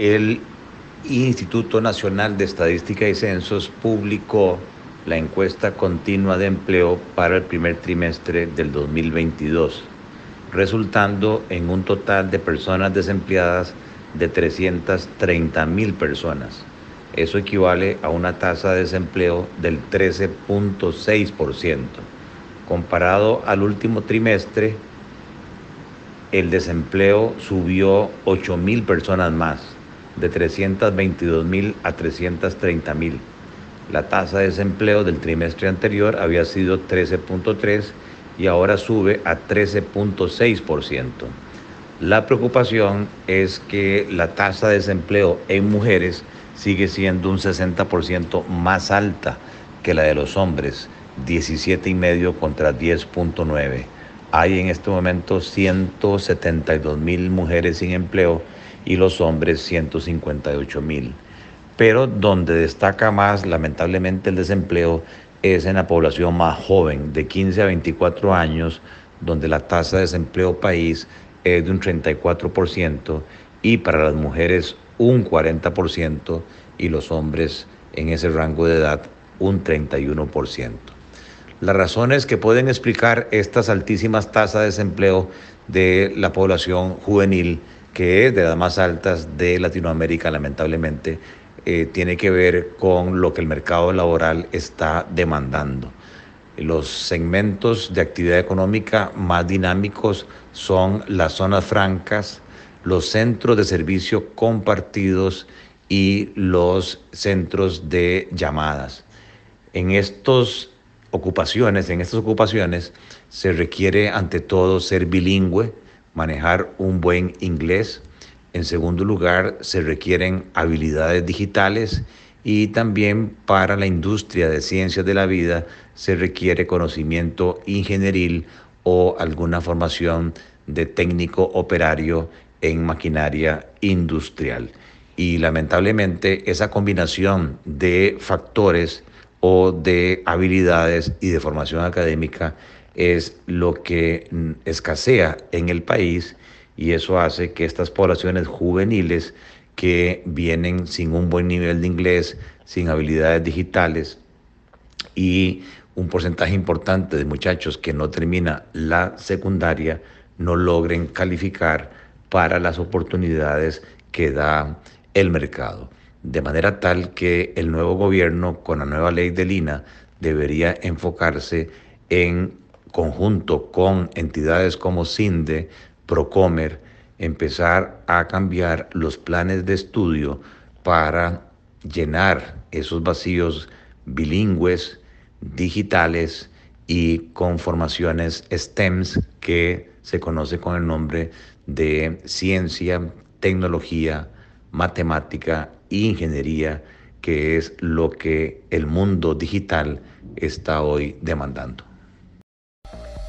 El Instituto Nacional de Estadística y Censos publicó la encuesta continua de empleo para el primer trimestre del 2022, resultando en un total de personas desempleadas de 330 mil personas. Eso equivale a una tasa de desempleo del 13.6%. Comparado al último trimestre, el desempleo subió 8 mil personas más, de 322 mil a 330 mil. La tasa de desempleo del trimestre anterior había sido 13.3 y ahora sube a 13.6%. La preocupación es que la tasa de desempleo en mujeres sigue siendo un 60% más alta que la de los hombres, 17,5 contra 10.9. Hay en este momento 172 mil mujeres sin empleo y los hombres 158 mil. Pero donde destaca más lamentablemente el desempleo es en la población más joven, de 15 a 24 años, donde la tasa de desempleo país es de un 34% y para las mujeres un 40% y los hombres en ese rango de edad un 31%. Las razones que pueden explicar estas altísimas tasas de desempleo de la población juvenil, que es de las más altas de Latinoamérica, lamentablemente, eh, tiene que ver con lo que el mercado laboral está demandando. Los segmentos de actividad económica más dinámicos son las zonas francas, los centros de servicio compartidos y los centros de llamadas. En estas ocupaciones, en estas ocupaciones se requiere ante todo ser bilingüe, manejar un buen inglés. En segundo lugar, se requieren habilidades digitales y también para la industria de ciencias de la vida se requiere conocimiento ingenieril o alguna formación de técnico operario en maquinaria industrial. Y lamentablemente esa combinación de factores o de habilidades y de formación académica es lo que mm, escasea en el país y eso hace que estas poblaciones juveniles que vienen sin un buen nivel de inglés, sin habilidades digitales y un porcentaje importante de muchachos que no termina la secundaria no logren calificar para las oportunidades que da el mercado. De manera tal que el nuevo gobierno, con la nueva ley de Lina, debería enfocarse en conjunto con entidades como CINDE, Procomer, empezar a cambiar los planes de estudio para llenar esos vacíos bilingües, digitales y con formaciones STEMS que se conoce con el nombre de ciencia, tecnología, matemática e ingeniería, que es lo que el mundo digital está hoy demandando.